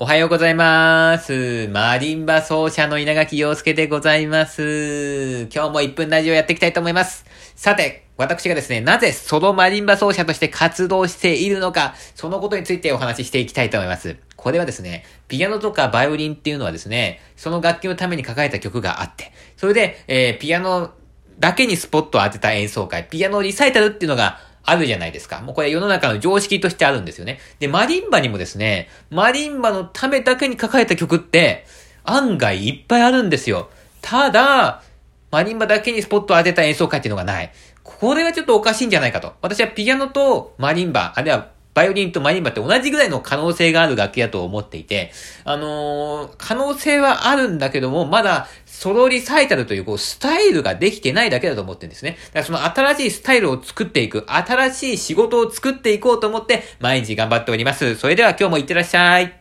おはようございます。マリンバ奏者の稲垣陽介でございます。今日も1分ラジオやっていきたいと思います。さて、私がですね、なぜソロマリンバ奏者として活動しているのか、そのことについてお話ししていきたいと思います。これはですね、ピアノとかバイオリンっていうのはですね、その楽器のために書かれた曲があって、それで、えー、ピアノだけにスポットを当てた演奏会、ピアノリサイタルっていうのがあるじゃないですか。もうこれ世の中の常識としてあるんですよね。で、マリンバにもですね、マリンバのためだけに書かれた曲って、案外いっぱいあるんですよ。ただ、マリンバだけにスポットを当てた演奏会っていうのがない。これはちょっとおかしいんじゃないかと。私はピアノとマリンバ、あるいはバイオリンとマリンバって同じぐらいの可能性がある楽器だと思っていて、あのー、可能性はあるんだけども、まだソロリサイタルというこうスタイルができてないだけだと思ってるんですね。だからその新しいスタイルを作っていく、新しい仕事を作っていこうと思って毎日頑張っております。それでは今日もいってらっしゃい。